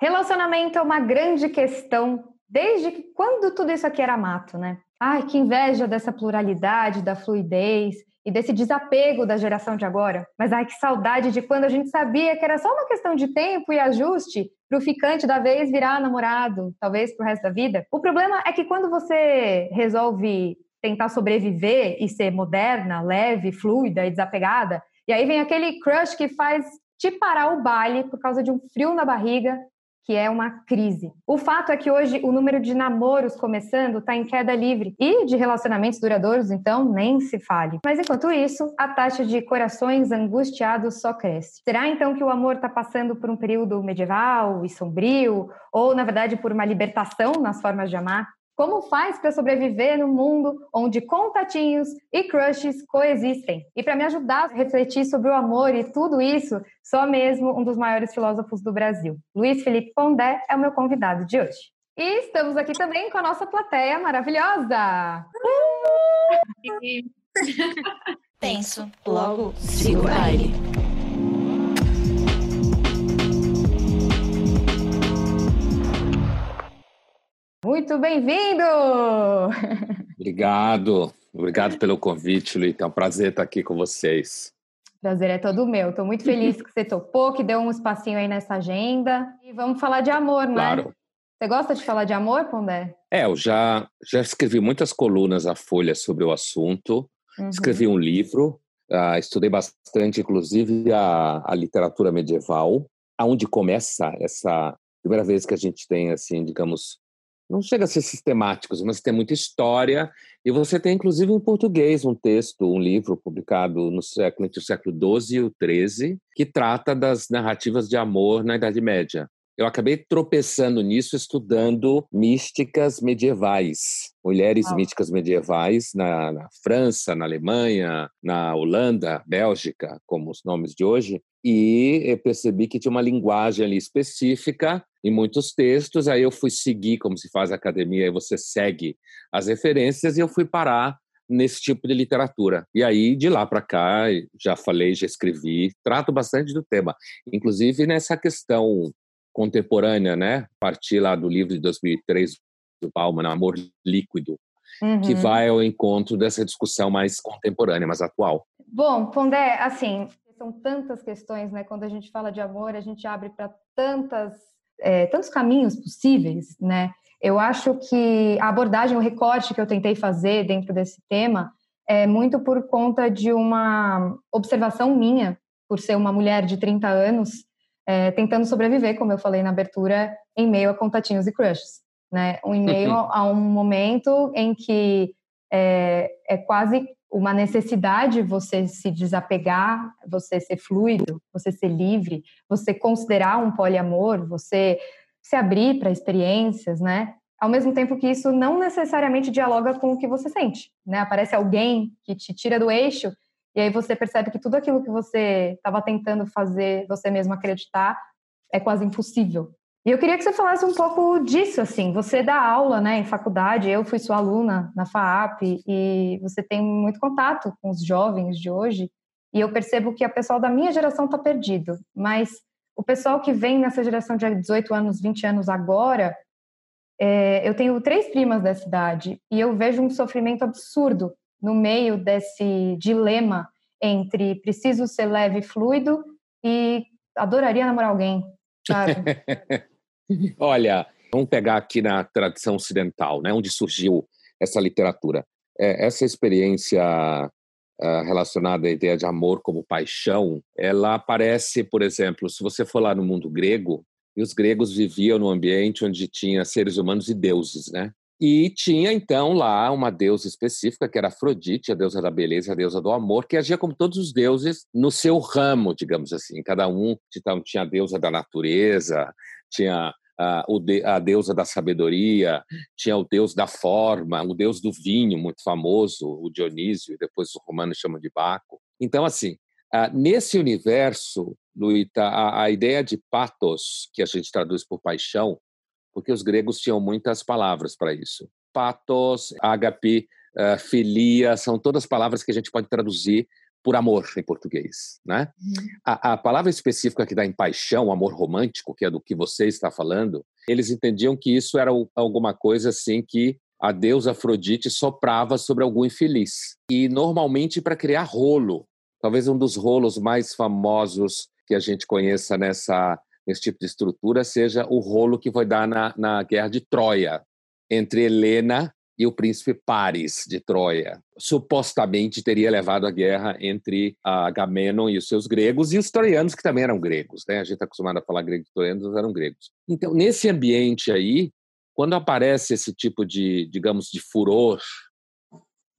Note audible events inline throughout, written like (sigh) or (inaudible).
Relacionamento é uma grande questão desde que quando tudo isso aqui era mato, né? Ai, que inveja dessa pluralidade, da fluidez e desse desapego da geração de agora. Mas ai, que saudade de quando a gente sabia que era só uma questão de tempo e ajuste para o ficante da vez virar namorado, talvez para o resto da vida. O problema é que quando você resolve tentar sobreviver e ser moderna, leve, fluida e desapegada, e aí vem aquele crush que faz te parar o baile por causa de um frio na barriga que é uma crise. O fato é que hoje o número de namoros começando está em queda livre e de relacionamentos duradouros, então, nem se fale. Mas enquanto isso, a taxa de corações angustiados só cresce. Será então que o amor está passando por um período medieval e sombrio, ou na verdade por uma libertação nas formas de amar? Como faz para sobreviver no mundo onde contatinhos e crushes coexistem? E para me ajudar a refletir sobre o amor e tudo isso, só mesmo um dos maiores filósofos do Brasil. Luiz Felipe Pondé é o meu convidado de hoje. E estamos aqui também com a nossa plateia maravilhosa. Penso, (laughs) logo sigo baile. Muito bem-vindo! (laughs) Obrigado, obrigado pelo convite, Luíta. É um prazer estar aqui com vocês. Prazer é todo meu. Estou muito feliz que você topou, que deu um espacinho aí nessa agenda. E vamos falar de amor, né? Claro. Você gosta de falar de amor, Pondé? É, eu já, já escrevi muitas colunas à Folha sobre o assunto. Uhum. Escrevi um livro, uh, estudei bastante, inclusive, a, a literatura medieval, aonde começa essa primeira vez que a gente tem, assim, digamos, não chega a ser sistemáticos, mas tem muita história. E você tem, inclusive, em português, um texto, um livro publicado no século, entre o século XII e o XIII, que trata das narrativas de amor na Idade Média. Eu acabei tropeçando nisso estudando místicas medievais, mulheres ah. místicas medievais na, na, França, na Alemanha, na Holanda, Bélgica, como os nomes de hoje, e percebi que tinha uma linguagem ali específica em muitos textos. Aí eu fui seguir, como se faz a academia, aí você segue as referências, e eu fui parar nesse tipo de literatura. E aí, de lá para cá, já falei, já escrevi, trato bastante do tema. Inclusive nessa questão contemporânea, né? Partir lá do livro de 2003 do Bauman, Amor Líquido, uhum. que vai ao encontro dessa discussão mais contemporânea, mais atual. Bom, Pondé, assim, são tantas questões, né? Quando a gente fala de amor, a gente abre para tantas, é, tantos caminhos possíveis, né? Eu acho que a abordagem, o recorte que eu tentei fazer dentro desse tema é muito por conta de uma observação minha, por ser uma mulher de 30 anos, é, tentando sobreviver, como eu falei na abertura, em meio a contatinhos e crushes. Né? Um e-mail a um momento em que é, é quase uma necessidade você se desapegar, você ser fluido, você ser livre, você considerar um poliamor, você se abrir para experiências, né? Ao mesmo tempo que isso não necessariamente dialoga com o que você sente, né? Aparece alguém que te tira do eixo e aí você percebe que tudo aquilo que você estava tentando fazer você mesmo acreditar é quase impossível. E eu queria que você falasse um pouco disso, assim. Você dá aula, né, em faculdade. Eu fui sua aluna na FAAP e você tem muito contato com os jovens de hoje. E eu percebo que o pessoal da minha geração está perdido, mas o pessoal que vem nessa geração de 18 anos, 20 anos agora, é, eu tenho três primas dessa idade e eu vejo um sofrimento absurdo no meio desse dilema entre preciso ser leve e fluido e adoraria namorar alguém? (laughs) Olha, vamos pegar aqui na tradição ocidental, né, onde surgiu essa literatura. É, essa experiência uh, relacionada à ideia de amor como paixão, ela aparece, por exemplo, se você for lá no mundo grego, e os gregos viviam num ambiente onde tinha seres humanos e deuses, né? E tinha então lá uma deusa específica, que era Afrodite, a deusa da beleza, a deusa do amor, que agia como todos os deuses no seu ramo, digamos assim. Cada um então, tinha a deusa da natureza, tinha a, a deusa da sabedoria, tinha o deus da forma, o deus do vinho, muito famoso, o Dionísio, depois os romanos chamam de Baco. Então, assim, nesse universo, Luíta, a, a ideia de patos, que a gente traduz por paixão, porque os gregos tinham muitas palavras para isso. Patos, ágape, uh, filia, são todas palavras que a gente pode traduzir por amor em português, né? Uhum. A, a, palavra específica que dá em paixão, amor romântico, que é do que você está falando, eles entendiam que isso era alguma coisa assim que a deusa Afrodite soprava sobre algum infeliz. E normalmente para criar rolo. Talvez um dos rolos mais famosos que a gente conheça nessa nesse tipo de estrutura seja o rolo que foi dar na, na Guerra de Troia entre Helena e o príncipe Paris de Troia. Supostamente teria levado a guerra entre Agamenon e os seus gregos e os troianos, que também eram gregos. Né? A gente está acostumado a falar grego e troianos, eram gregos. Então, nesse ambiente aí, quando aparece esse tipo de, digamos, de furor,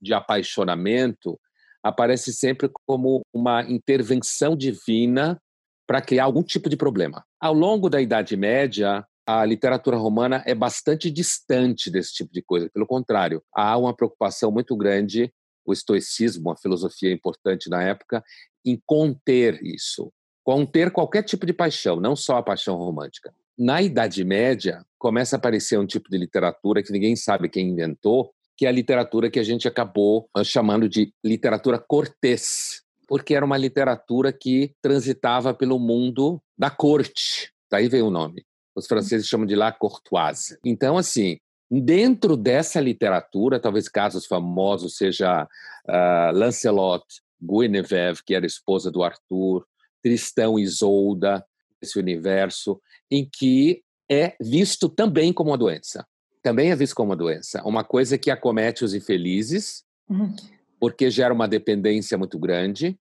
de apaixonamento, aparece sempre como uma intervenção divina para criar algum tipo de problema. Ao longo da Idade Média, a literatura romana é bastante distante desse tipo de coisa. Pelo contrário, há uma preocupação muito grande, o estoicismo, uma filosofia importante na época, em conter isso, conter qualquer tipo de paixão, não só a paixão romântica. Na Idade Média, começa a aparecer um tipo de literatura que ninguém sabe quem inventou, que é a literatura que a gente acabou ah, chamando de literatura cortês, porque era uma literatura que transitava pelo mundo da corte. Daí veio o nome. Os franceses chamam de la courtoise. Então, assim, dentro dessa literatura, talvez casos famosos seja uh, Lancelot, Guinevere, que era esposa do Arthur, Tristão e Isolda, esse universo, em que é visto também como uma doença. Também é visto como uma doença. Uma coisa que acomete os infelizes, uhum. porque gera uma dependência muito grande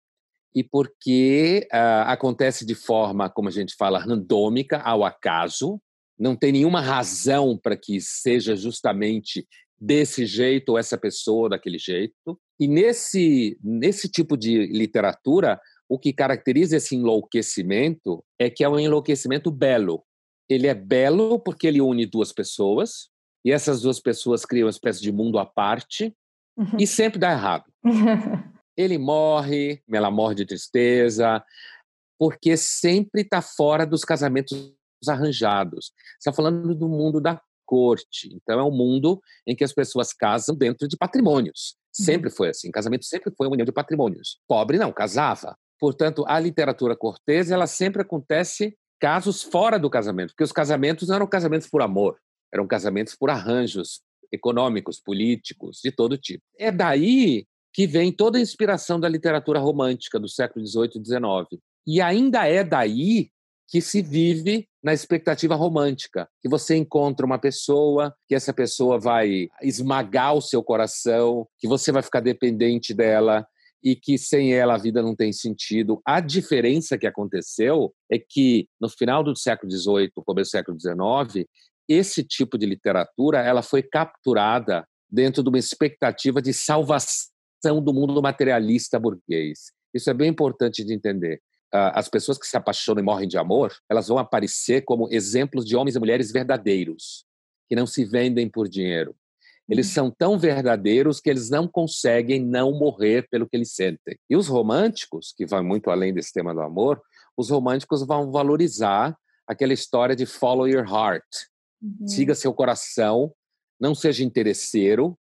e porque uh, acontece de forma, como a gente fala, randômica, ao acaso. Não tem nenhuma razão para que seja justamente desse jeito ou essa pessoa daquele jeito. E nesse, nesse tipo de literatura, o que caracteriza esse enlouquecimento é que é um enlouquecimento belo. Ele é belo porque ele une duas pessoas, e essas duas pessoas criam uma espécie de mundo à parte, uhum. e sempre dá errado. (laughs) ele morre, ela morre de tristeza, porque sempre está fora dos casamentos arranjados. Está falando do mundo da corte. Então, é um mundo em que as pessoas casam dentro de patrimônios. Uhum. Sempre foi assim. Casamento sempre foi uma união de patrimônios. Pobre não, casava. Portanto, a literatura cortesa, ela sempre acontece casos fora do casamento, porque os casamentos não eram casamentos por amor, eram casamentos por arranjos econômicos, políticos, de todo tipo. É daí que vem toda a inspiração da literatura romântica do século XVIII e XIX. E ainda é daí que se vive na expectativa romântica, que você encontra uma pessoa, que essa pessoa vai esmagar o seu coração, que você vai ficar dependente dela, e que sem ela a vida não tem sentido. A diferença que aconteceu é que no final do século XVIII, começo do século XIX, esse tipo de literatura ela foi capturada dentro de uma expectativa de salvação do mundo materialista burguês. Isso é bem importante de entender. As pessoas que se apaixonam e morrem de amor, elas vão aparecer como exemplos de homens e mulheres verdadeiros, que não se vendem por dinheiro, eles são tão verdadeiros que eles não conseguem não morrer pelo que eles sentem. E os românticos, que vão muito além desse tema do amor, os românticos vão valorizar aquela história de follow your heart. Uhum. Siga seu coração, não seja interesseiro,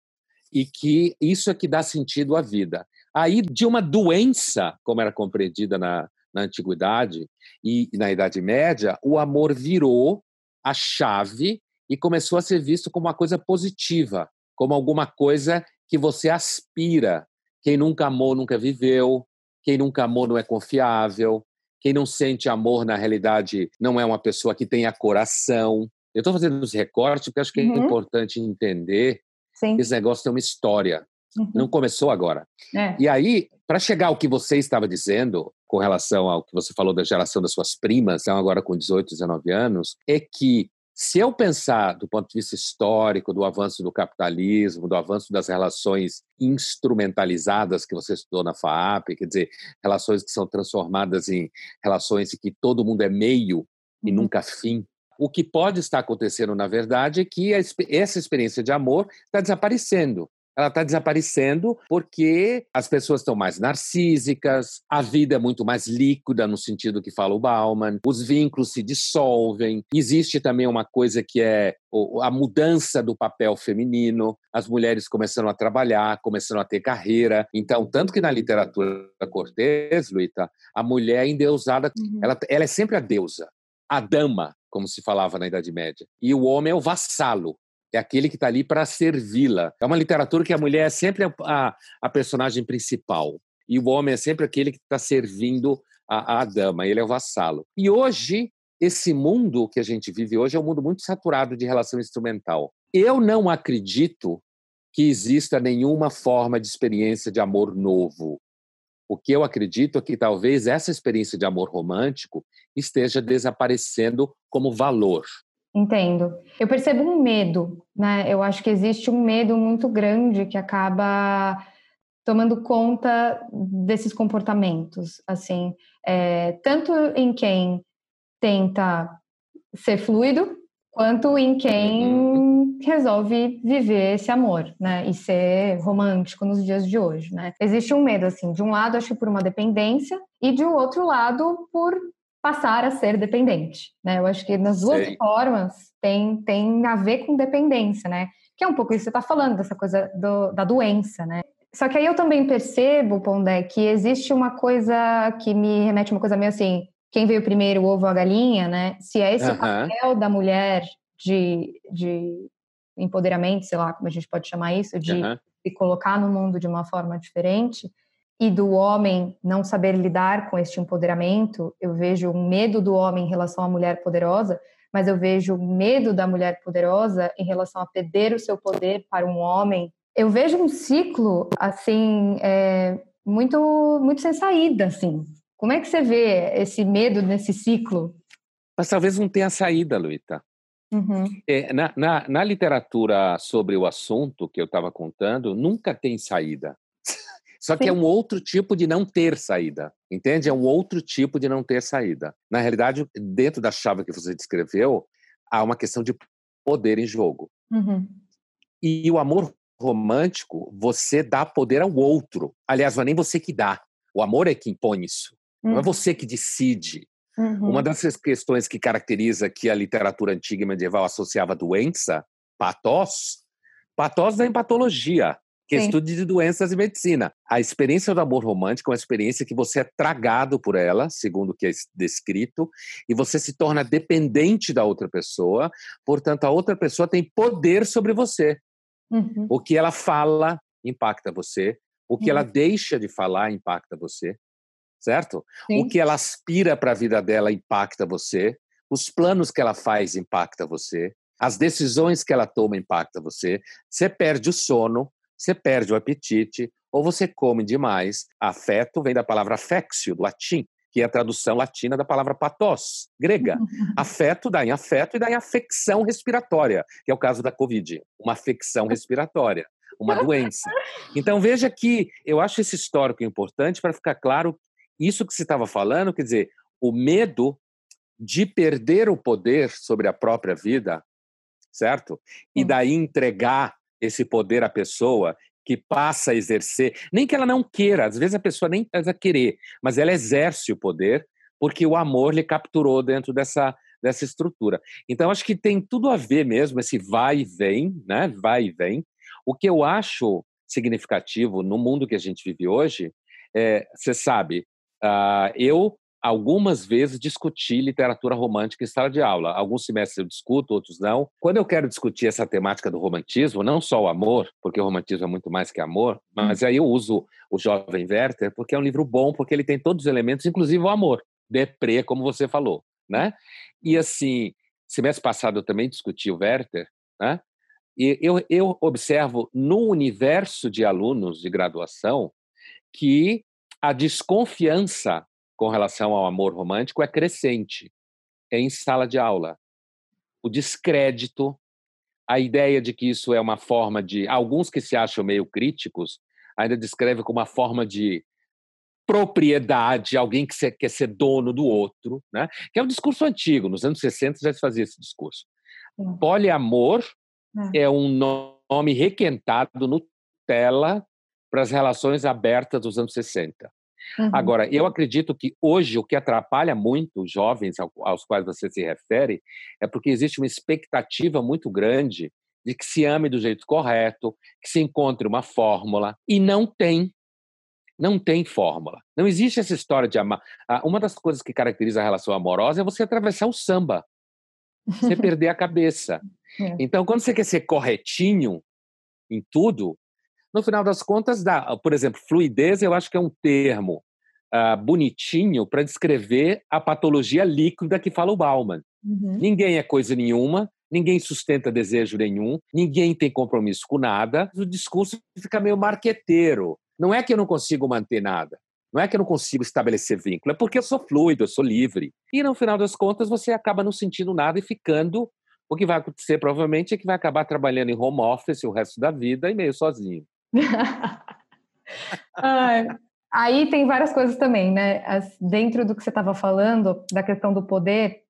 e que isso é que dá sentido à vida. Aí, de uma doença, como era compreendida na, na Antiguidade e na Idade Média, o amor virou a chave e começou a ser visto como uma coisa positiva como alguma coisa que você aspira. Quem nunca amou, nunca viveu. Quem nunca amou não é confiável. Quem não sente amor, na realidade, não é uma pessoa que tenha coração. Eu estou fazendo os recortes porque acho que é uhum. importante entender Sim. esse negócio tem uma história. Uhum. Não começou agora. É. E aí, para chegar ao que você estava dizendo, com relação ao que você falou da geração das suas primas, então agora com 18, 19 anos, é que se eu pensar do ponto de vista histórico, do avanço do capitalismo, do avanço das relações instrumentalizadas que você estudou na FAAP, quer dizer, relações que são transformadas em relações em que todo mundo é meio e uhum. nunca fim, o que pode estar acontecendo, na verdade, é que essa experiência de amor está desaparecendo. ela está desaparecendo porque as pessoas estão mais narcísicas, a vida é muito mais líquida, no sentido que fala o Bauman, os vínculos se dissolvem. Existe também uma coisa que é a mudança do papel feminino, as mulheres começando a trabalhar, começando a ter carreira. Então, tanto que na literatura cortês, Luíta, a mulher é endeusada, uhum. ela, ela é sempre a deusa, a dama, como se falava na Idade Média. E o homem é o vassalo é aquele que está ali para servi-la. É uma literatura que a mulher é sempre a, a, personagem principal e o homem é sempre aquele que está servindo a, a dama, ele é o vassalo. E hoje, esse mundo que a gente vive hoje é um mundo muito saturado de relação instrumental. Eu não acredito que exista nenhuma forma de experiência de amor novo. O que eu acredito é que talvez essa experiência de amor romântico esteja desaparecendo como valor. Entendo. Eu percebo um medo, né? Eu acho que existe um medo muito grande que acaba tomando conta desses comportamentos, assim, é, tanto em quem tenta ser fluido, quanto em quem uhum. Resolve viver esse amor, né, e ser romântico nos dias de hoje, né? Existe um medo, assim, de um lado, acho que por uma dependência, e de um outro lado, por passar a ser dependente, né? Eu acho que nas duas Sei. formas tem, tem a ver com dependência, né? Que é um pouco isso que você está falando, dessa coisa do, da doença, né? Só que aí eu também percebo, Pondé, que existe uma coisa que me remete a uma coisa meio assim, quem veio primeiro, o ovo ou a galinha, né? Se é esse uhum. papel da mulher de, de empoderamento, sei lá como a gente pode chamar isso, de uhum. se colocar no mundo de uma forma diferente, e do homem não saber lidar com este empoderamento, eu vejo o medo do homem em relação à mulher poderosa, mas eu vejo o medo da mulher poderosa em relação a perder o seu poder para um homem. Eu vejo um ciclo assim é, muito muito sem saída, assim. Como é que você vê esse medo nesse ciclo? Mas talvez não tenha saída, Luíta. Uhum. É, na, na, na literatura sobre o assunto que eu estava contando, nunca tem saída. Só que é Sim. é um outro tipo de não ter saída, entende? É um outro tipo de não ter saída. Na realidade, dentro da chave que você descreveu, há uma questão de poder em jogo. Uhum. E o amor romântico, você dá poder ao outro. Aliás, não é nem você que dá. O amor é que impõe isso. Uhum. Não é uhum. você que decide. Uhum. Uma dessas questões que caracteriza que a literatura antiga e medieval associava doença, patos, patos vem patologia que é estudo de doenças e medicina. A experiência do amor romântico é uma experiência que você é tragado por ela, segundo o que é descrito, e você se torna dependente da outra pessoa, portanto, a outra pessoa tem poder sobre você. Uhum. O que ela fala impacta você, o que uhum. ela deixa de falar impacta você, certo? Sim. O que ela aspira para a vida dela impacta você, os planos que ela faz impacta você, as decisões que ela toma impacta você. Você perde o sono, você perde o apetite ou você come demais. Afeto vem da palavra affectio, do latim, que é a tradução latina da palavra patos, grega. (laughs) Afeto dá em afeto e dá em afecção respiratória, que é o caso da Covid, uma afecção respiratória, uma (laughs) doença. Então veja que eu acho esse histórico importante para ficar claro isso que você estava falando, quer dizer, o medo de perder o poder sobre a própria vida, certo? E daí entregar esse poder à pessoa que passa a exercer, nem que ela não queira, às vezes a pessoa nem precisa querer, mas ela exerce o poder porque o amor lhe capturou dentro dessa, dessa estrutura. Então, acho que tem tudo a ver mesmo, esse vai e vem, né? Vai e vem. O que eu acho significativo no mundo que a gente vive hoje, é, você sabe, uh, eu algumas vezes discuti literatura romântica em sala de aula. Alguns semestres eu discuto, outros não. Quando eu quero discutir essa temática do romantismo, não só o amor, porque o romantismo é muito mais que amor, mas aí eu uso o Jovem Werther porque é um livro bom, porque ele tem todos os elementos, inclusive o amor, deprê, como você falou, né? E assim, semestre passado eu também discuti o Werther, né? E eu, eu observo no universo de alunos de graduação que a desconfiança com relação ao amor romântico é crescente. É em sala de aula. O descrédito, a ideia de que isso é uma forma de. Alguns que se acham meio críticos ainda descrevem como uma forma de propriedade, alguém que quer ser dono do outro, né? que é um discurso antigo, nos anos 60 já se fazia esse discurso. Poliamor é. é um nome requentado no cautela para as relações abertas dos anos 60. Uhum. Agora, eu acredito que hoje o que atrapalha muito os jovens aos quais você se refere é porque existe uma expectativa muito grande de que se ame do jeito correto, que se encontre uma fórmula, e não tem. Não tem fórmula. Não existe essa história de amar. Uma das coisas que caracteriza a relação amorosa é você atravessar o samba, você perder a cabeça. (laughs) É. Então, quando você quer ser corretinho em tudo, no final das contas, dá. Por exemplo, fluidez, eu acho que é um termo uh, bonitinho para descrever a patologia líquida que fala o Bauman. Uhum. Ninguém é coisa nenhuma, ninguém sustenta desejo nenhum, ninguém tem compromisso com nada. O discurso fica meio marqueteiro. Não é que eu não consigo manter nada. Não é que eu não consigo estabelecer vínculo, é porque eu sou fluido, eu sou livre. E no final das contas, você acaba não sentindo nada e ficando. O que vai acontecer provavelmente é que vai acabar trabalhando em home office o resto da vida e meio sozinho. (laughs) aí tem várias coisas também, né? As, dentro do que você estava falando, da questão do poder,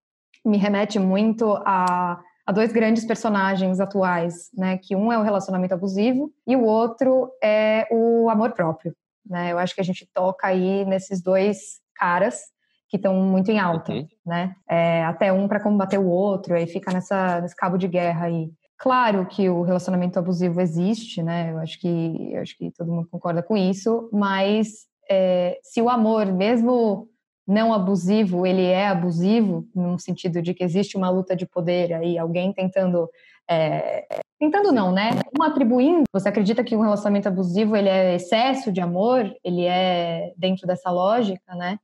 me remete muito a, a dois grandes personagens atuais, né? Que um é o relacionamento abusivo e o outro é o amor próprio. Né? Eu acho que a gente toca aí nesses dois caras que estão muito em alta, uhum. né? É, até um para combater o outro, aí fica nessa, nesse cabo de guerra aí. Claro que o relacionamento abusivo existe, né? Eu acho que, eu acho que todo mundo concorda com isso, mas é, se o amor, mesmo não abusivo, ele é abusivo, no sentido de que existe uma luta de poder aí, alguém tentando. É, tentando não, né? Um atribuindo. Você acredita que um relacionamento abusivo ele é excesso de amor? Ele é dentro dessa lógica, né?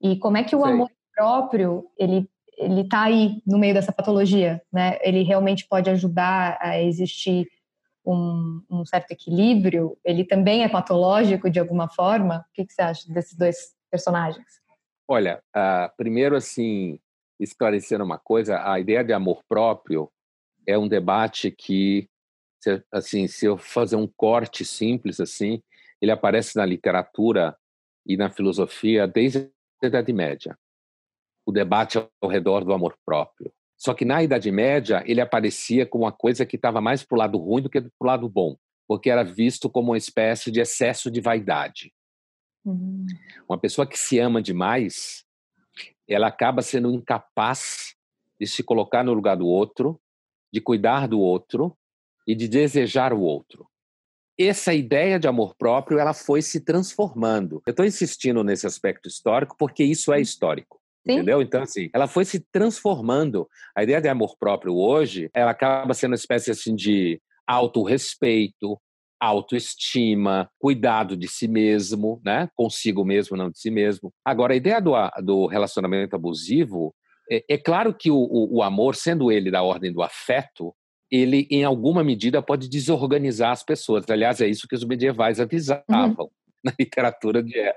E como é que o amor próprio ele ele está aí no meio dessa patologia, né? Ele realmente pode ajudar a existir um, um, certo equilíbrio. Ele também é patológico de alguma forma. O que, que você acha desses dois personagens? Olha, uh, primeiro assim, esclarecendo uma coisa, a ideia de amor próprio é um debate que, assim, se eu fazer um corte simples assim, ele aparece na literatura e na filosofia desde a Idade Média o debate ao redor do amor próprio. Só que na Idade Média ele aparecia como uma coisa que estava mais para o lado ruim do que para o lado bom, porque era visto como uma espécie de excesso de vaidade. Uhum. Uma pessoa que se ama demais, ela acaba sendo incapaz de se colocar no lugar do outro, de cuidar do outro e de desejar o outro. Essa ideia de amor próprio, ela foi se transformando. Eu estou insistindo nesse aspecto histórico porque isso é histórico. Sim. Entendeu? Então, assim, ela foi se transformando. A ideia de amor próprio hoje, ela acaba sendo uma espécie assim de autorrespeito, autoestima, cuidado de si mesmo, né? Consigo mesmo, não de si mesmo. Agora, a ideia do, do relacionamento abusivo, é, é claro que o, o, o amor, sendo ele da ordem do afeto, ele, em alguma medida, pode desorganizar as pessoas. Aliás, é isso que os medievais avisavam. Uhum na literatura de é.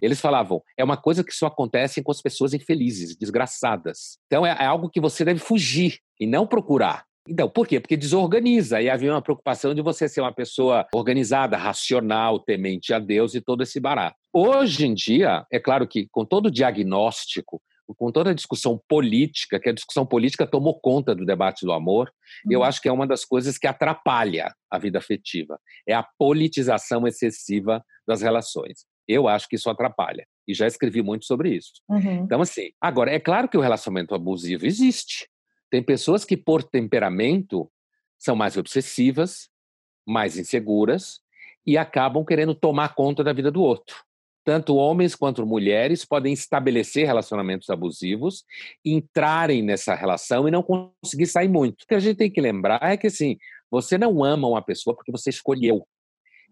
Eles falavam, é uma coisa que só acontece com as pessoas infelizes, desgraçadas. Então é, é algo que você deve fugir e não procurar. Então, por quê? Porque desorganiza. E havia uma preocupação de você ser uma pessoa organizada, racional, temente a Deus e todo esse barato. Hoje em dia, é claro que com todo o diagnóstico, com toda a discussão política, que a discussão política tomou conta do debate do amor, uhum. eu acho que é uma das coisas que atrapalha a vida afetiva. É a politização excessiva das relações. Eu acho que isso atrapalha. E já escrevi muito sobre isso. Uhum. Então, assim, agora, é claro que o relacionamento abusivo existe. Tem pessoas que, por temperamento, são mais obsessivas, mais inseguras e acabam querendo tomar conta da vida do outro. Tanto homens quanto mulheres podem estabelecer relacionamentos abusivos, entrarem nessa relação e não conseguir sair muito. O que a gente tem que lembrar é que, assim, você não ama uma pessoa porque você escolheu.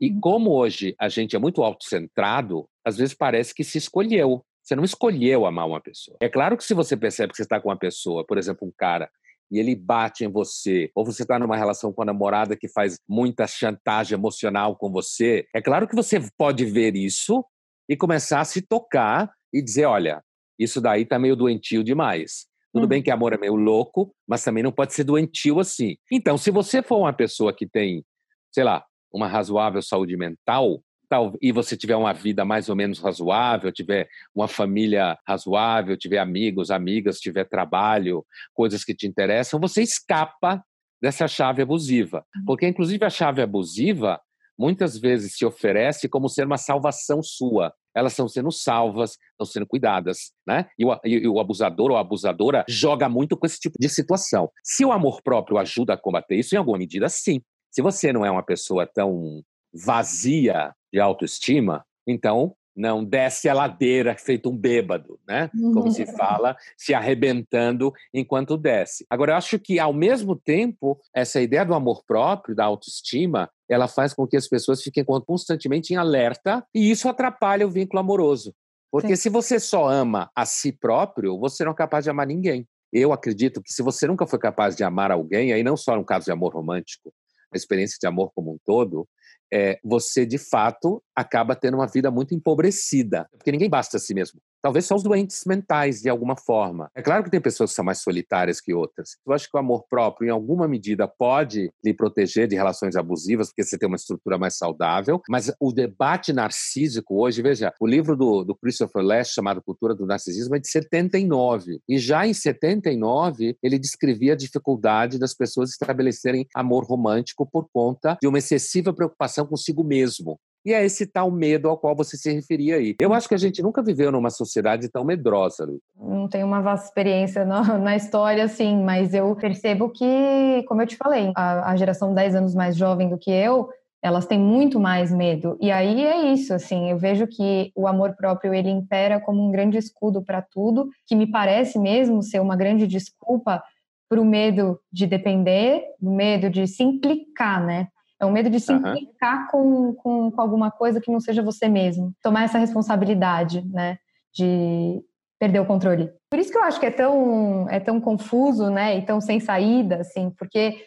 E uhum. como hoje a gente é muito autocentrado, às vezes parece que se escolheu. Você não escolheu amar uma pessoa. É claro que se você percebe que você está com uma pessoa, por exemplo, um cara, e ele bate em você, ou você está numa relação com a namorada que faz muita chantagem emocional com você, é claro que você pode ver isso e começar a se tocar e dizer: olha, isso daí está meio doentio demais. Tudo bem uhum. que amor é meio louco, mas também não pode ser doentio assim. Então, se você for uma pessoa que tem, sei lá, uma razoável saúde mental, tal, e você tiver uma vida mais ou menos razoável, tiver uma família razoável, tiver amigos, amigas, tiver trabalho, coisas que te interessam, você escapa dessa chave abusiva. Uhum. Porque, inclusive, a chave abusiva muitas vezes se oferece como ser uma salvação sua. Elas estão sendo salvas, estão sendo cuidadas, né? E o, e o abusador ou a abusadora joga muito com esse tipo de situação. Se o amor próprio ajuda a combater isso, em alguma medida, sim. Se você não é uma pessoa tão vazia de autoestima, então não desce a ladeira feito um bêbado, né? Como se fala, se arrebentando enquanto desce. Agora, eu acho que, ao mesmo tempo, essa ideia do amor próprio, da autoestima, ela faz com que as pessoas fiquem constantemente em alerta e isso atrapalha o vínculo amoroso. Porque Sim. se você só ama a si próprio, você não é capaz de amar ninguém. Eu acredito que se você nunca foi capaz de amar alguém, aí não só no caso de amor romântico, a experiência de amor como um todo, é, você de fato acaba tendo uma vida muito empobrecida, porque ninguém basta a si mesmo. Talvez só os doentes mentais, de alguma forma. É claro que tem pessoas que são mais solitárias que outras. Eu acho que o amor próprio, em alguma medida, pode lhe proteger de relações abusivas, porque você tem uma estrutura mais saudável. Mas o debate narcísico hoje, veja, o livro do, do Christopher Lash, chamado Cultura do Narcisismo, é de 79. E já em 79, ele descrevia a dificuldade das pessoas estabelecerem amor romântico por conta de uma excessiva preocupação consigo mesmo. E é esse tal medo ao qual você se referia aí. Eu acho que a gente nunca viveu numa sociedade tão medrosa, Lu. Não tenho uma vasta experiência na, (laughs) na, história, assim, mas eu percebo que, como eu te falei, a, a geração 10 anos mais jovem do que eu, elas têm muito mais medo. E aí é isso, assim, eu vejo que o amor próprio ele impera como um grande escudo para tudo, que me parece mesmo ser uma grande desculpa para o medo de depender, o medo de se implicar, né? É o medo de se implicar com, com, com alguma coisa que não seja você mesmo. Tomar essa responsabilidade, né? De perder o controle. Por isso que eu acho que é tão, é tão confuso, né? E tão sem saída, assim, porque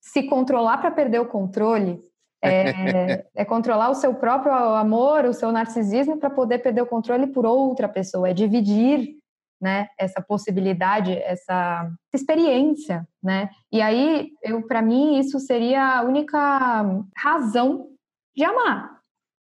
se controlar para perder o controle é, (laughs) é, controlar o seu próprio amor, o seu narcisismo para poder perder o controle por outra pessoa, é dividir né, essa possibilidade, essa experiência, né? E aí, eu para mim isso seria a única razão de amar.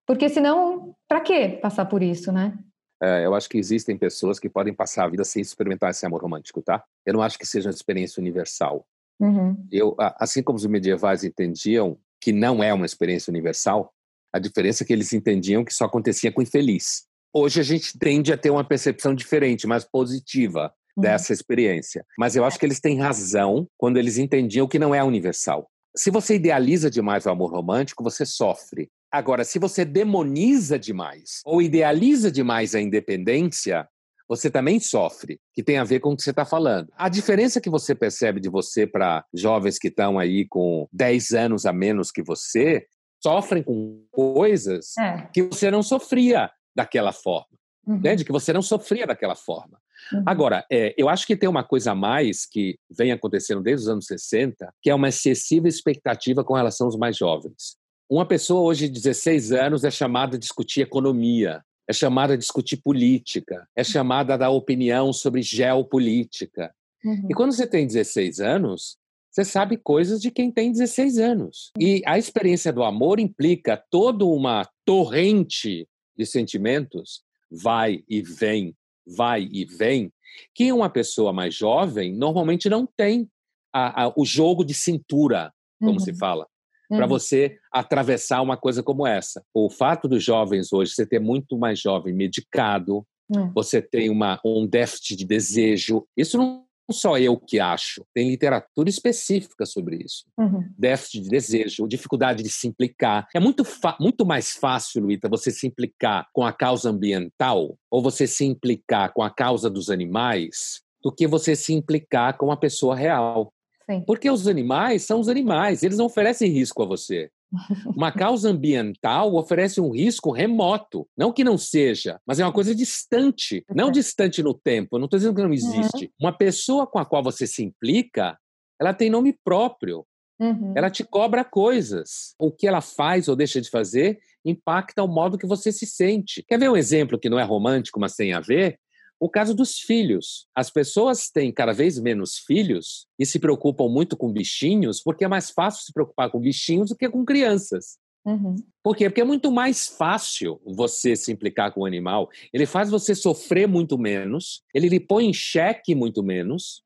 Porque senão, para que passar por isso, né? É, eu acho que existem pessoas que podem passar a vida sem experimentar esse amor romântico, tá? Eu não acho que seja uma experiência universal. Uhum. Eu, assim como os medievais entendiam que não é uma experiência universal, a diferença é que eles entendiam que só acontecia com infeliz. Hoje a gente tende a ter uma percepção diferente, mais positiva uhum. dessa experiência. Mas eu acho que eles têm razão quando eles entendiam que não é universal. Se você idealiza demais o amor romântico, você sofre. Agora, se você demoniza demais ou idealiza demais a independência, você também sofre, que tem a ver com o que você está falando. A diferença que você percebe de você para jovens que estão aí com 10 anos a menos que você, sofrem com coisas é. que você não sofria daquela forma, uhum. né? de que você não sofria daquela forma. Uhum. Agora, é, eu acho que tem uma coisa a mais que vem acontecendo desde os anos 60, que é uma excessiva expectativa com relação aos mais jovens. Uma pessoa hoje de 16 anos é chamada a discutir economia, é chamada a discutir política, é chamada a dar opinião sobre geopolítica. Uhum. E quando você tem 16 anos, você sabe coisas de quem tem 16 anos. E a experiência do amor implica toda uma torrente de sentimentos vai e vem, vai e vem, que uma pessoa mais jovem normalmente não tem a, a, o jogo de cintura, como uhum. se fala, uhum. para você atravessar uma coisa como essa. O fato dos jovens hoje, você ter muito mais jovem medicado, uhum. você tem uma, um déficit de desejo, isso não só eu que acho, tem literatura específica sobre isso. Uhum. Déficit de desejo, dificuldade de se implicar. É muito, muito mais fácil, Luíta, você se implicar com a causa ambiental ou você se implicar com a causa dos animais do que você se implicar com a pessoa real. Sim. Porque os animais são os animais, eles não oferecem risco a você. Uma causa ambiental oferece um risco remoto. Não que não seja, mas é uma coisa distante. Não distante no tempo. Não estou dizendo que não existe. Uhum. Uma pessoa com a qual você se implica, ela tem nome próprio. Uhum. Ela te cobra coisas. O que ela faz ou deixa de fazer impacta o modo que você se sente. Quer ver um exemplo que não é romântico, mas tem a ver? O caso dos filhos. As pessoas têm cada vez menos filhos e se preocupam muito com bichinhos, porque é mais fácil se preocupar com bichinhos do que com crianças. Uhum. Por quê? Porque é muito mais fácil você se implicar com o animal. Ele faz você sofrer muito menos, ele lhe põe em xeque muito menos,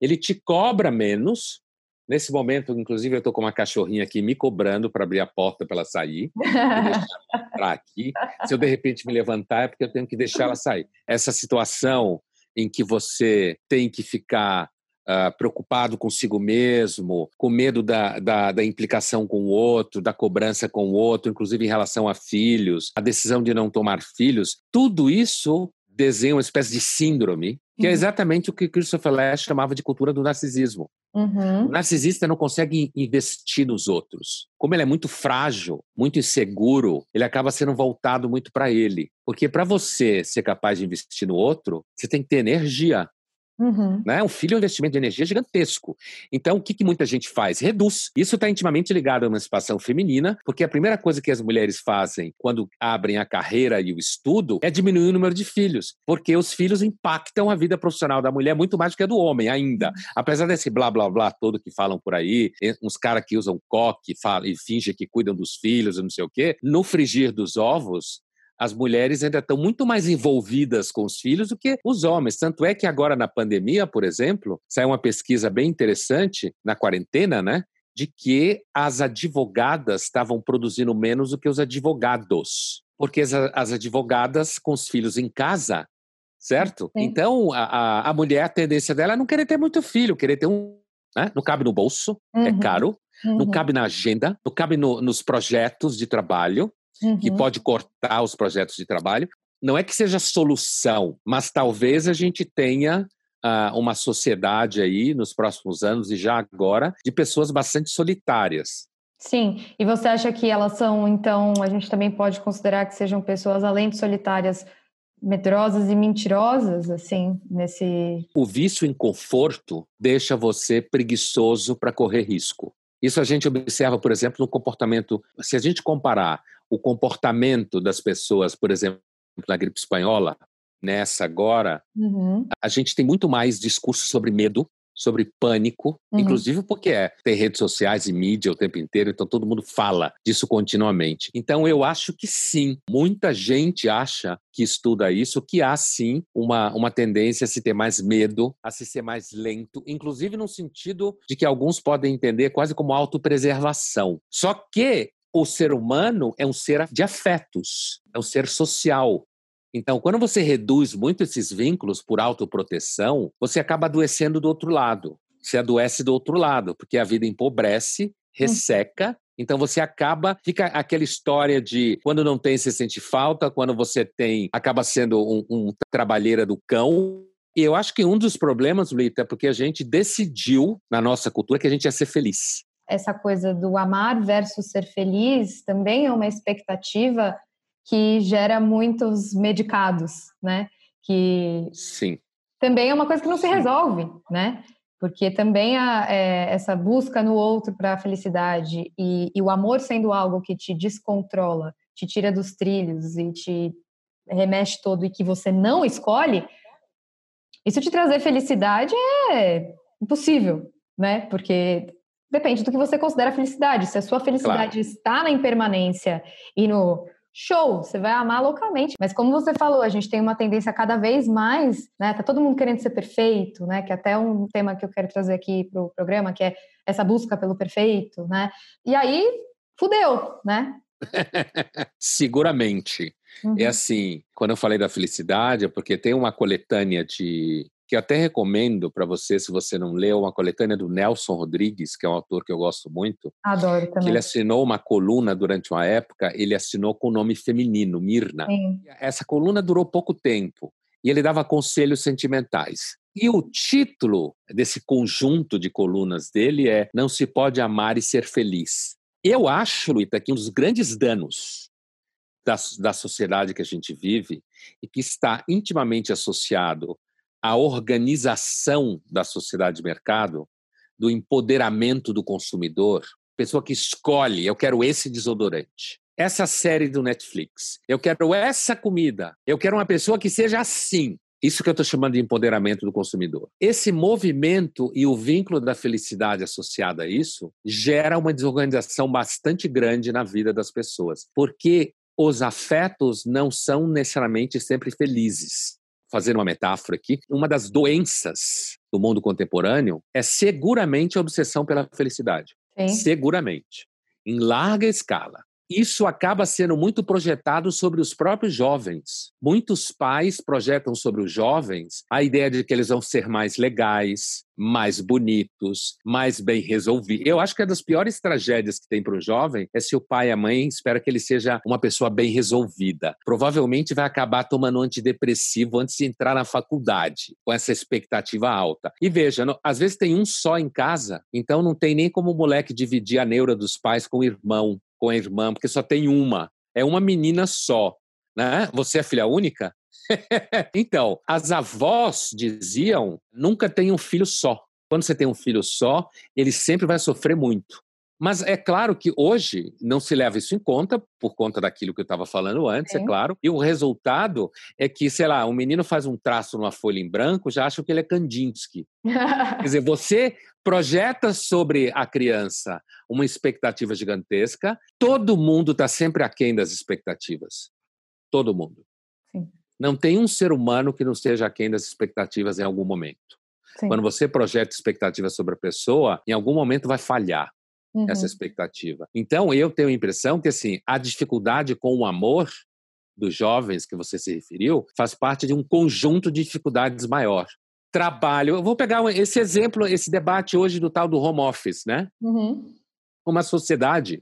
ele te cobra menos, Nesse momento, inclusive, eu estou com uma cachorrinha aqui me cobrando para abrir a porta para ela sair. (laughs) entrar aqui. Se eu de repente me levantar, é porque eu tenho que deixar ela sair. Essa situação em que você tem que ficar uh, preocupado consigo mesmo, com medo da, da, da, implicação com o outro, da cobrança com o outro, inclusive em relação a filhos, a decisão de não tomar filhos, tudo isso desenha uma espécie de síndrome, que é uhum. exatamente o que Christopher Lash chamava de cultura do narcisismo. Uhum. O narcisista não consegue investir nos outros. Como ele é muito frágil, muito inseguro, ele acaba sendo voltado muito para ele. Porque para você ser capaz de investir no outro, você tem que ter energia. Uhum. Né? Um filho é um investimento de energia gigantesco. Então, o que, que muita gente faz? Reduz. Isso está intimamente ligado à emancipação feminina, porque a primeira coisa que as mulheres fazem quando abrem a carreira e o estudo é diminuir o número de filhos, porque os filhos impactam a vida profissional da mulher muito mais do que a do homem ainda. Uhum. Apesar desse blá blá blá todo que falam por aí, uns caras que usam coque e, e fingem que cuidam dos filhos e não sei o quê, no frigir dos ovos, as mulheres ainda estão muito mais envolvidas com os filhos do que os homens. Tanto é que agora na pandemia, por exemplo, saiu uma pesquisa bem interessante na quarentena, né? De que as advogadas estavam produzindo menos do que os advogados. Porque as, as advogadas com os filhos em casa, certo? Sim. Então, a, a mulher, a tendência dela é não querer ter muito filho, querer ter um. Né? Não cabe no bolso, é uhum. é caro, uhum. não cabe na agenda, não cabe no, nos projetos de trabalho uhum. que pode cortar os projetos de trabalho. Não é que seja solução, mas talvez a gente tenha uh, uma sociedade aí nos próximos anos e já agora de pessoas bastante solitárias. Sim, e você acha que elas são, então, a gente também pode considerar que sejam pessoas, além de solitárias, medrosas e mentirosas, assim, nesse. O vício em conforto deixa você preguiçoso para correr risco. Isso a gente observa, por exemplo, no comportamento. Se a gente comparar o comportamento das pessoas, por exemplo, na gripe espanhola, nessa agora, uhum. a gente tem muito mais discurso sobre medo, sobre pânico, uhum. inclusive porque é, tem redes sociais e mídia o tempo inteiro, então todo mundo fala disso continuamente. Então eu acho que sim, muita gente acha que estuda isso, que há sim uma, uma tendência a se ter mais medo, a se ser mais lento, inclusive no sentido de que alguns podem entender quase como autopreservação. Só que o ser humano é um ser de afetos, é um ser social. Então, quando você reduz muito esses vínculos por autoproteção, você acaba adoecendo do outro lado. Você adoece do outro lado, porque a vida empobrece, resseca, então você acaba, fica aquela história de quando não tem, você sente falta, quando você tem, acaba sendo um, um trabalheira do cão. E eu acho que um dos problemas, Lita, é porque a gente decidiu na nossa cultura que a gente ia ser feliz essa coisa do amar versus ser feliz também é uma expectativa que gera muitos medicados, né? Que Sim. também é uma coisa que não se resolve, né? Porque também a, é, essa busca no outro para a felicidade e, e o amor sendo algo que te descontrola, te tira dos trilhos e te remexe todo e que você não escolhe, isso te trazer felicidade é impossível, né? Porque Depende do que você considera felicidade. Se a sua felicidade claro. está na impermanência e no show, você vai amar loucamente. Mas como você falou, a gente tem uma tendência cada vez mais, né? Tá todo mundo querendo ser perfeito, né? Que é até um tema que eu quero trazer aqui pro programa, que é essa busca pelo perfeito, né? E aí, fudeu, né? (laughs) Seguramente. É uhum. É assim, quando eu falei da felicidade, é porque tem uma coletânea de que até recomendo para você, se você não leu, uma coletânea do Nelson Rodrigues, que é um autor que eu gosto muito. Adoro também. ele assinou uma coluna durante uma época, ele assinou com o nome feminino, Mirna. Sim. Essa coluna durou pouco tempo e ele dava conselhos sentimentais. E o título desse conjunto de colunas dele é Não se pode amar e ser feliz. Eu acho, Luíta, que um dos grandes danos da, da sociedade que a gente vive e que está intimamente associado a organização da sociedade de mercado, do empoderamento do consumidor, pessoa que escolhe, eu quero esse desodorante, essa série do Netflix, eu quero essa comida, eu quero uma pessoa que seja assim. Isso que eu estou chamando de empoderamento do consumidor. Esse movimento e o vínculo da felicidade associado a isso gera uma desorganização bastante grande na vida das pessoas, porque os afetos não são necessariamente sempre felizes fazendo uma metáfora aqui, uma das doenças do mundo contemporâneo é seguramente a obsessão pela felicidade. Sim. Seguramente. Em larga escala isso acaba sendo muito projetado sobre os próprios jovens. Muitos pais projetam sobre os jovens a ideia de que eles vão ser mais legais, mais bonitos, mais bem resolvidos. Eu acho que é das piores tragédias que tem para o jovem é se o pai e a mãe esperam que ele seja uma pessoa bem resolvida. Provavelmente vai acabar tomando antidepressivo antes de entrar na faculdade, com essa expectativa alta. E veja, às vezes tem um só em casa, então não tem nem como o moleque dividir a neura dos pais com o irmão com a irmã, porque só tem uma. É uma menina só. Né? Você é filha única? (laughs) então, as avós diziam: nunca tenha um filho só. Quando você tem um filho só, ele sempre vai sofrer muito. Mas é claro que hoje não se leva isso em conta, por conta daquilo que eu estava falando antes, é. é claro. E o resultado é que, sei lá, um menino faz um traço numa folha em branco, já acha que ele é Kandinsky. (laughs) Quer dizer, você projeta sobre a criança uma expectativa gigantesca, todo mundo está sempre aquém das expectativas. Todo mundo. Sim. Não tem um ser humano que não esteja aquém das expectativas em algum momento. Sim. Quando você projeta expectativas sobre a pessoa, em algum momento vai falhar uhum. essa expectativa. Então, eu tenho a impressão que assim, a dificuldade com o amor dos jovens que você se referiu faz parte de um conjunto de dificuldades maior. Trabalho, eu vou pegar esse exemplo, esse debate hoje do tal do home office, né? Uhum. Uma sociedade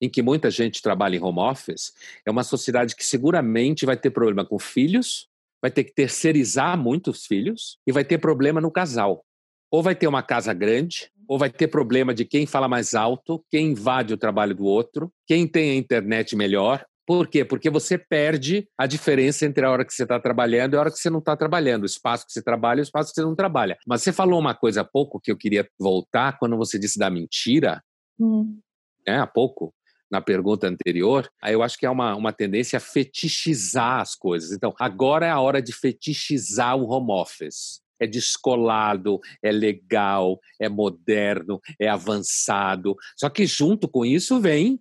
em que muita gente trabalha em home office é uma sociedade que seguramente vai ter problema com filhos, vai ter que terceirizar muitos filhos e vai ter problema no casal. Ou vai ter uma casa grande, ou vai ter problema de quem fala mais alto, quem invade o trabalho do outro, quem tem a internet melhor. Por quê? Porque você perde a diferença entre a hora que você está trabalhando e a hora que você não está trabalhando, o espaço que você trabalha e o espaço que você não trabalha. Mas você falou uma coisa há pouco que eu queria voltar quando você disse da mentira, hum. né, há pouco, na pergunta anterior, aí eu acho que é uma, uma tendência a fetichizar as coisas. Então, agora é a hora de fetichizar o home office é descolado, é legal, é moderno, é avançado. Só que junto com isso vem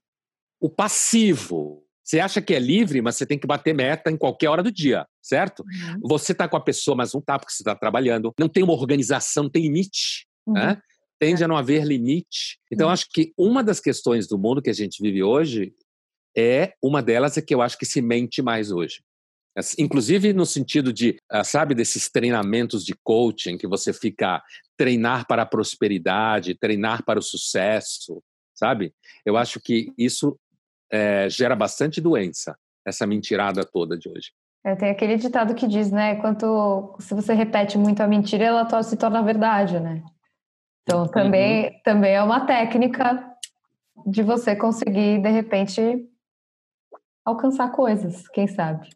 o passivo. Você acha que é livre, mas você tem que bater meta em qualquer hora do dia, certo? Uhum. Você está com a pessoa, mas não está porque você está trabalhando. Não tem uma organização, não tem limite. Uhum. Né? Tende é. a não haver limite. Então, uhum. acho que uma das questões do mundo que a gente vive hoje é uma delas é que eu acho que se mente mais hoje. Inclusive no sentido de, ah, sabe, desses treinamentos de coaching que você fica treinar para a prosperidade, treinar para o sucesso, sabe? Eu acho que isso é, gera bastante doença, essa mentirada toda de hoje. É, tem aquele ditado que diz, né? Quanto se você repete muito a mentira, ela se torna verdade, né? Então também, uhum. também é uma técnica de você conseguir de repente alcançar coisas, quem sabe?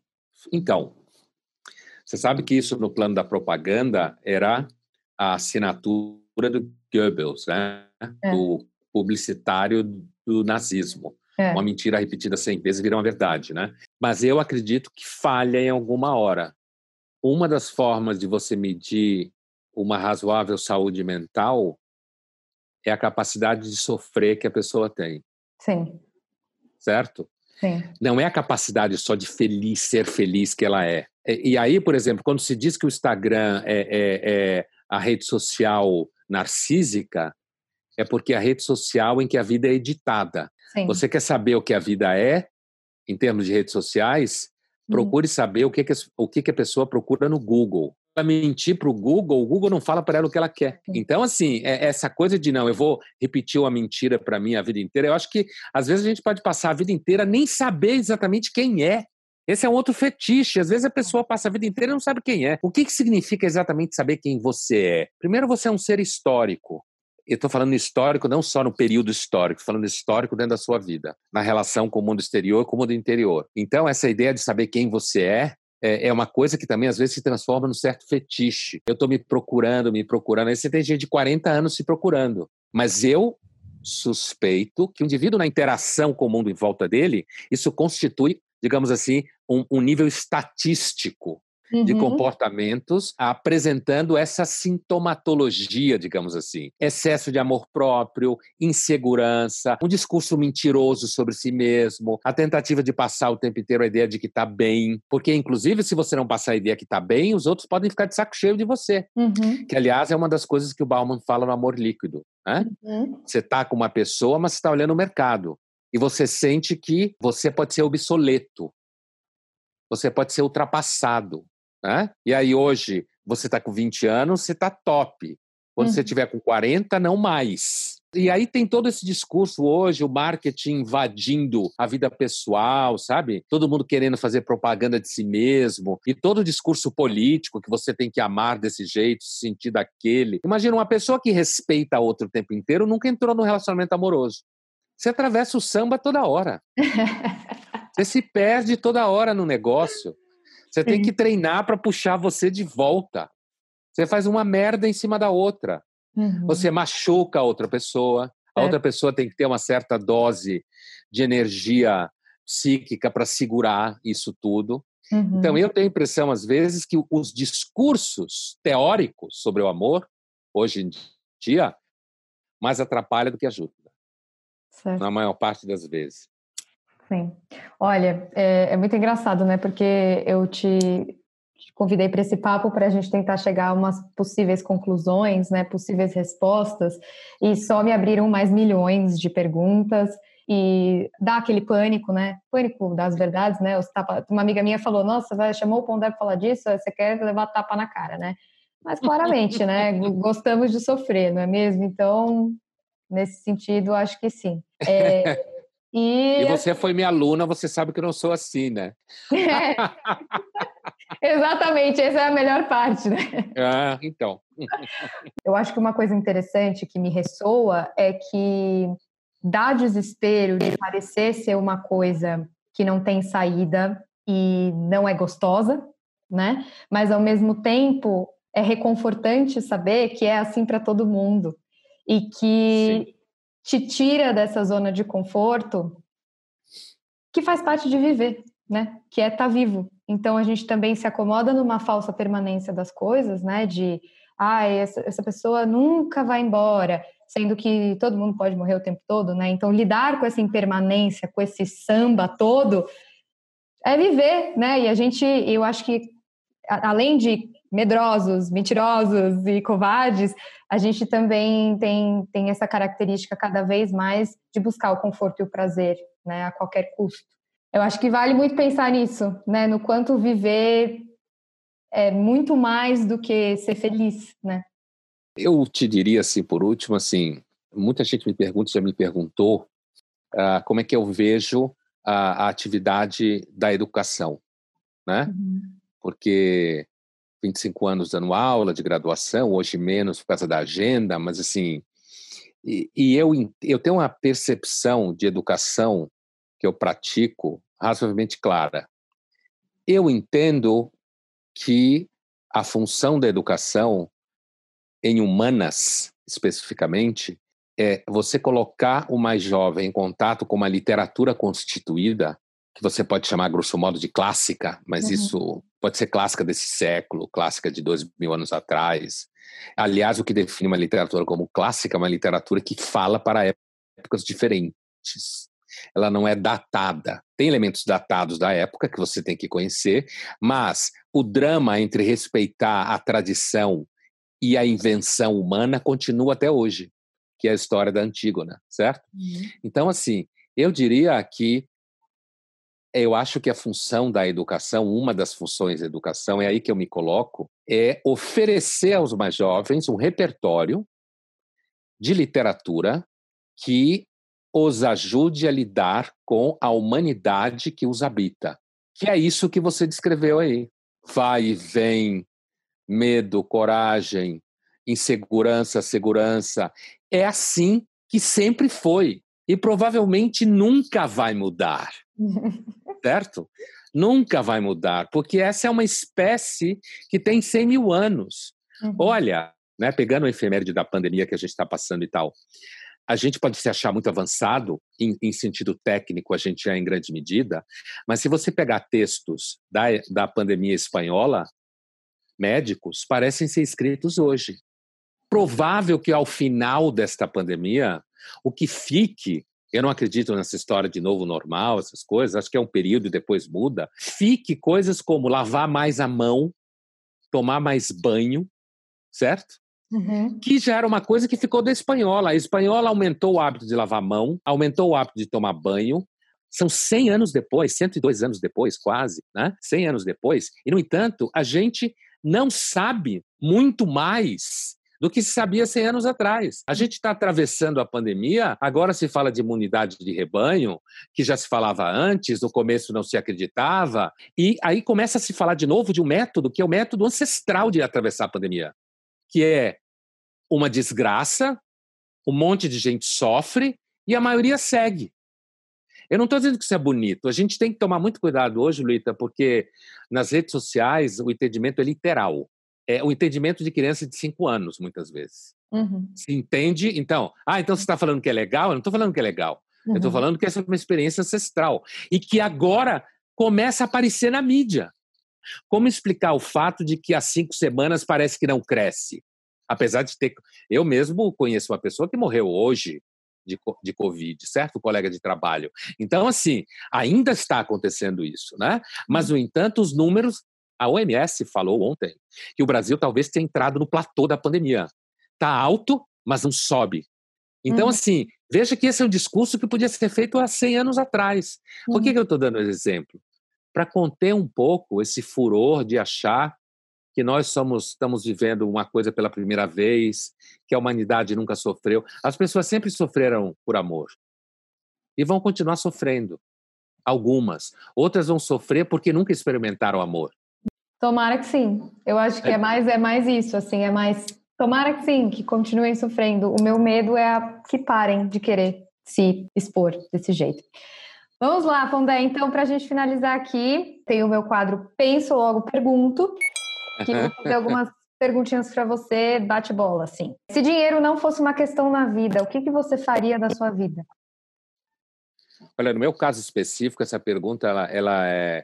Então, você sabe que isso no plano da propaganda era a assinatura do Goebbels, né? É. do publicitário do nazismo. É. Uma mentira repetida cem vezes vira uma verdade, né? Mas eu acredito que falha em alguma hora. Uma das formas de você medir uma razoável saúde mental é a capacidade de sofrer que a pessoa tem. Sim. Certo? Sim. Não é a capacidade só de feliz ser feliz que ela é. E, aí, por exemplo, quando se diz que o Instagram é, é, é a rede social narcísica, é porque é a rede social em que a vida é editada. Sim. Você quer saber o que a vida é, em termos de redes sociais? Uhum. Procure saber o que, que, o que, que a pessoa procura no Google ela mentir para o Google, o Google não fala para ela o que ela quer. Então, assim, é essa coisa de não, eu vou repetir uma mentira para mim a vida inteira, eu acho que às vezes a gente pode passar a vida inteira nem saber exatamente quem é. Esse é um outro fetiche. Às vezes a pessoa passa a vida inteira e não sabe quem é. O que, que significa exatamente saber quem você é? Primeiro, você é um ser histórico. Eu estou falando histórico não só no período histórico, falando histórico dentro da sua vida, na relação com o mundo exterior com o mundo interior. Então, essa ideia de saber quem você é é, é uma coisa que também às vezes se transforma num certo fetiche. Eu estou me procurando, me procurando. Aí você tem gente de 40 anos se procurando. Mas eu suspeito que o indivíduo, na interação com o mundo em volta dele, isso constitui, digamos assim, um, um nível estatístico uhum. de comportamentos apresentando essa sintomatologia, digamos assim. Excesso de amor próprio, insegurança, um discurso mentiroso sobre si mesmo, a tentativa de passar o tempo inteiro a ideia de que está bem. Porque, inclusive, se você não passar a ideia que está bem, os outros podem ficar de saco cheio de você. Uhum. Que, aliás, é uma das coisas que o Bauman fala no Amor Líquido. Né? Uhum. Você está com uma pessoa, mas você está olhando o mercado. E você sente que você pode ser obsoleto. Você pode ser ultrapassado. Né? E aí hoje você está com 20 anos, você está top. Quando uhum. você tiver com 40, não mais. E aí tem todo esse discurso hoje, o marketing invadindo a vida pessoal, sabe? Todo mundo querendo fazer propaganda de si mesmo. E todo o discurso político que você tem que amar desse jeito, se sentir daquele. Imagina uma pessoa que respeita a outra o tempo inteiro nunca entrou num relacionamento amoroso. Você atravessa o samba toda hora. (laughs) você se perde toda hora no negócio. Você tem que treinar para puxar você de volta. Você faz uma merda em cima da outra. Uhum. Você machuca a outra pessoa. A é. outra pessoa tem que ter uma certa dose de energia psíquica para segurar isso tudo. Uhum. Então, eu tenho a impressão, às vezes, que os discursos teóricos sobre o amor, hoje em dia, mais atrapalha do que ajuda. Certo. Na maior parte das vezes. Sim. Olha, é, é muito engraçado, né? Porque eu te, convidei para esse papo para a gente tentar chegar a umas possíveis conclusões, né? Possíveis respostas, e só me abriram mais milhões de perguntas e dá aquele pânico, né? Pânico das verdades, né? Uma amiga minha falou: Nossa, vai, chamou o Pondé para falar disso? Você quer levar tapa na cara, né? Mas claramente, né? Gostamos de sofrer, não é mesmo? Então, nesse sentido, acho que sim. É, (laughs) e, e você foi minha aluna, você sabe que eu não sou assim, né? É. (laughs) Exatamente, essa é a melhor parte, né? Ah, então. (laughs) eu acho que uma coisa interessante que me ressoa é que dá desespero de parecer ser uma coisa que não tem saída e não é gostosa, né? Mas ao mesmo tempo é reconfortante saber que é assim para todo mundo e que Sim te tira dessa zona de conforto que faz parte de viver, né? Que é estar tá vivo. Então a gente também se acomoda numa falsa permanência das coisas, né? De ah, essa, essa pessoa nunca vai embora, sendo que todo mundo pode morrer o tempo todo, né? Então lidar com essa impermanência, com esse samba todo, é viver, né? E a gente, eu acho que além de medrosos, mentirosos e covardes, a gente também tem, tem essa característica cada vez mais de buscar o conforto e o prazer, né, a qualquer custo. Eu acho que vale muito pensar nisso, né, no quanto viver é muito mais do que ser feliz, né? Eu te diria assim, por último, assim, muita gente me pergunta, já me perguntou, uh, como é que eu vejo a, a atividade da educação, né? Uhum. Porque 25 anos dando aula de graduação, hoje menos por causa da agenda, mas assim, e, e, eu, eu tenho uma percepção de educação que eu pratico razoavelmente clara. Eu entendo que a função da educação em humanas, especificamente, é você colocar o mais jovem em contato com uma literatura constituída que você pode chamar, grosso modo, de clássica, mas uhum. isso pode ser clássica desse século, clássica de dois mil anos atrás. Aliás, o que define uma literatura como clássica é uma literatura que fala para épocas diferentes. Ela não é datada. Tem elementos datados da época que você tem que conhecer, mas o drama entre respeitar a tradição e a invenção humana continua até hoje, que é a história da Antígona, certo? Uhum. Então, assim, eu diria que eu acho que a função da educação, uma das funções da educação, é aí que eu me coloco, é oferecer aos mais jovens um repertório de literatura que os ajude a lidar com a humanidade que os habita. Que é isso que você descreveu aí. Vai e vem, medo, coragem, insegurança, segurança. É assim que sempre foi e provavelmente nunca vai mudar. (laughs) certo? Nunca vai mudar, porque essa é uma espécie que tem 100 mil anos. Uhum. Olha, né, pegando o efeméride da pandemia que a gente está passando e tal, a gente pode se achar muito avançado, em, em, sentido técnico, a gente é em grande medida, mas se você pegar textos da, da pandemia espanhola, médicos parecem ser escritos hoje. Provável que ao final desta pandemia, o que fique, eu não acredito nessa história de novo normal, essas coisas, acho que é um período e depois muda, fique coisas como lavar mais a mão, tomar mais banho, certo? Uhum. Que já era uma coisa que ficou da espanhola. A espanhola aumentou o hábito de lavar a mão, aumentou o hábito de tomar banho. São 100 anos depois, 102 anos depois, quase, né? 100 anos depois. E, no entanto, a gente não sabe muito mais do que se sabia 100 anos atrás. A gente está atravessando a pandemia, agora se fala de imunidade de rebanho, que já se falava antes, no começo não se acreditava, e aí começa a se falar de novo de um método que é o método ancestral de atravessar a pandemia, que é uma desgraça, um monte de gente sofre e a maioria segue. Eu não estou dizendo que isso é bonito. A gente tem que tomar muito cuidado hoje, Luíta, porque nas redes sociais o entendimento é literal. É o entendimento de criança de cinco anos, muitas vezes. Uhum. Se entende, então, ah, então você está falando que é legal? Eu não estou falando que é legal. Uhum. Eu estou falando que essa é uma experiência ancestral e que agora começa a aparecer na mídia. Como explicar o fato de que há cinco semanas parece que não cresce? Apesar de ter. Eu mesmo conheço uma pessoa que morreu hoje de, de Covid, certo? colega de trabalho. Então, assim, ainda está acontecendo isso, né? Mas, no entanto, os números. A OMS falou ontem que o Brasil talvez tenha entrado no platô da pandemia. Está alto, mas não sobe. Então, uhum. assim, veja que esse é um discurso que podia ser feito há 100 anos atrás. Por que, uhum. que eu estou dando esse exemplo? Para conter um pouco esse furor de achar que nós somos, estamos vivendo uma coisa pela primeira vez, que a humanidade nunca sofreu. As pessoas sempre sofreram por amor e vão continuar sofrendo. Algumas. Outras vão sofrer porque nunca experimentaram amor. Tomara que sim. Eu acho que é, é mais é mais isso, assim, é mais tomara que sim, que continuem sofrendo. O meu medo é a... que parem de querer se expor desse jeito. Vamos lá, Pondé. Então, para a gente finalizar aqui, tem o meu quadro Penso Logo Pergunto que vou fazer algumas perguntinhas para você, bate bola, assim. Se dinheiro não fosse uma questão na vida, o que, que você faria da sua vida? Olha, no meu caso específico, essa pergunta ela, ela é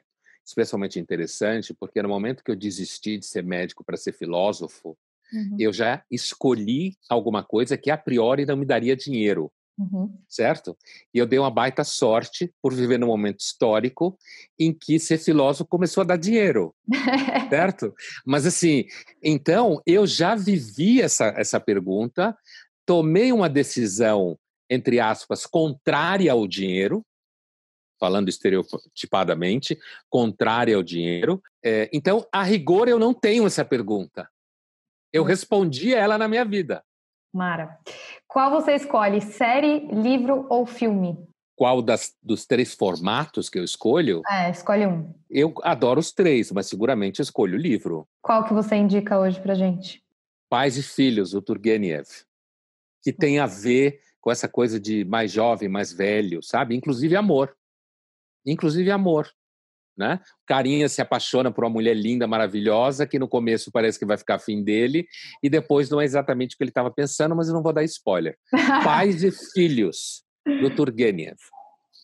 especialmente interessante, porque no momento que eu desisti de ser médico para ser filósofo, uhum. eu já escolhi alguma coisa que a priori não me daria dinheiro. Uhum. Certo? E eu dei uma baita sorte por viver num momento histórico em que ser filósofo começou a dar dinheiro. certo? Mas assim, então eu já vivi essa, essa pergunta, tomei uma decisão, entre aspas, contrária ao dinheiro, falando estereotipadamente, contrária ao dinheiro. É, então, a rigor, eu não tenho essa pergunta. Eu hum. respondi ela na minha vida. Mara. Qual você escolhe, série, livro ou filme? Qual das, dos três formatos que eu escolho? É, escolhe um. Eu adoro os três, mas seguramente escolho o livro. Qual que você indica hoje pra gente? Pais e Filhos, o Turgenev. Que tem a ver com essa coisa de mais jovem, mais velho, sabe? Inclusive amor. Inclusive amor né? O carinha se apaixona por uma mulher linda, maravilhosa, que no começo parece que vai ficar afim dele, e depois não é exatamente o que ele estava pensando, mas eu não vou dar spoiler. (laughs) Pais e Filhos, do Turgenev.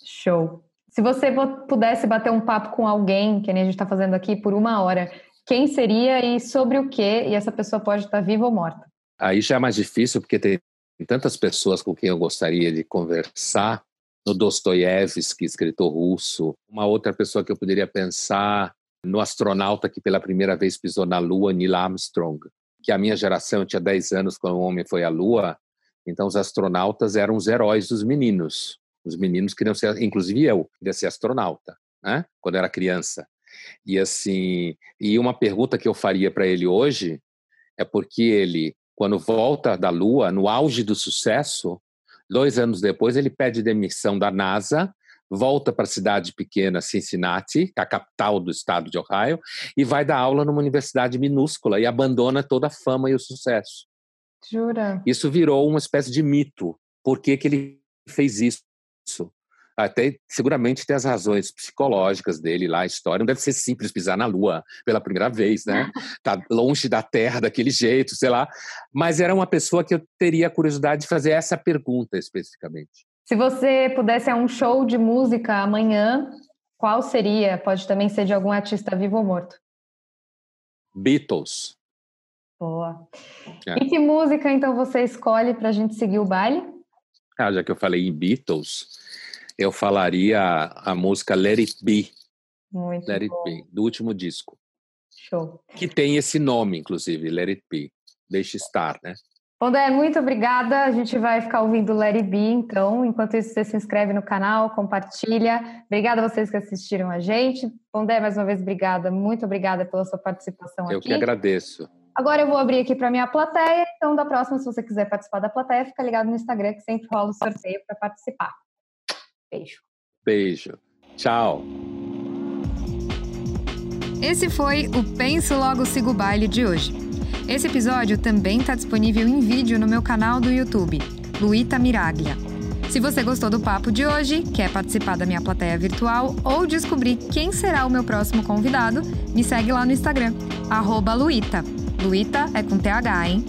Show. Se você pudesse bater um papo com alguém, que nem a gente está fazendo aqui, por uma hora, quem seria e sobre o quê? E essa pessoa pode estar viva ou morta? Aí já é mais difícil, porque tem tantas pessoas com quem eu gostaria de conversar, no Dostoiévski, escritor russo. Uma outra pessoa que eu poderia pensar no astronauta que pela primeira vez pisou na Lua, Neil Armstrong. Que a minha geração tinha 10 anos quando o homem foi à Lua, então os astronautas eram os heróis dos meninos. Os meninos queriam ser, inclusive eu, queria ser astronauta, né? Quando era criança. E assim, e uma pergunta que eu faria para ele hoje é porque ele, quando volta da Lua, no auge do sucesso, Dois anos depois, ele pede demissão da NASA, volta para a cidade pequena Cincinnati, é a capital do estado de Ohio, e vai dar aula numa universidade minúscula e abandona toda a fama e o sucesso. Jura? Isso virou uma espécie de mito. Por que, que ele fez isso? Até seguramente tem as razões psicológicas dele lá, a história. Não deve ser simples pisar na Lua pela primeira vez, né? (laughs) Tá longe da Terra daquele jeito, sei lá. Mas era uma pessoa que eu teria curiosidade de fazer essa pergunta especificamente. Se você pudesse a um show de música amanhã, qual seria? Pode também ser de algum artista vivo ou morto. Beatles. Boa. É. E que música então você escolhe para a gente seguir o baile? Ah, já que eu falei em Beatles, eu falaria a música Let It Be. Muito Let bom. It Be, do último disco. Show. Que tem esse nome, inclusive, Let It Be. Deixe estar, né? Pondé, muito obrigada. A gente vai ficar ouvindo Let It Be, então. Enquanto isso, você se inscreve no canal, compartilha. Obrigada a vocês que assistiram a gente. Pondé, mais uma vez, obrigada. Muito obrigada pela sua participação eu aqui. Eu que agradeço. Agora eu vou abrir aqui para minha plateia. Então, da próxima, se você quiser participar da plateia, fica ligado no Instagram, que sempre rola o sorteio para participar. Beijo. Beijo. Tchau. Esse foi o Penso Logo Sigo Baile de hoje. Esse episódio também está disponível em vídeo no meu canal do YouTube, Luíta Miraglia. Se você gostou do papo de hoje, quer participar da minha plateia virtual ou descobrir quem será o meu próximo convidado, me segue lá no Instagram, arroba Luíta. Luíta é com TH, hein?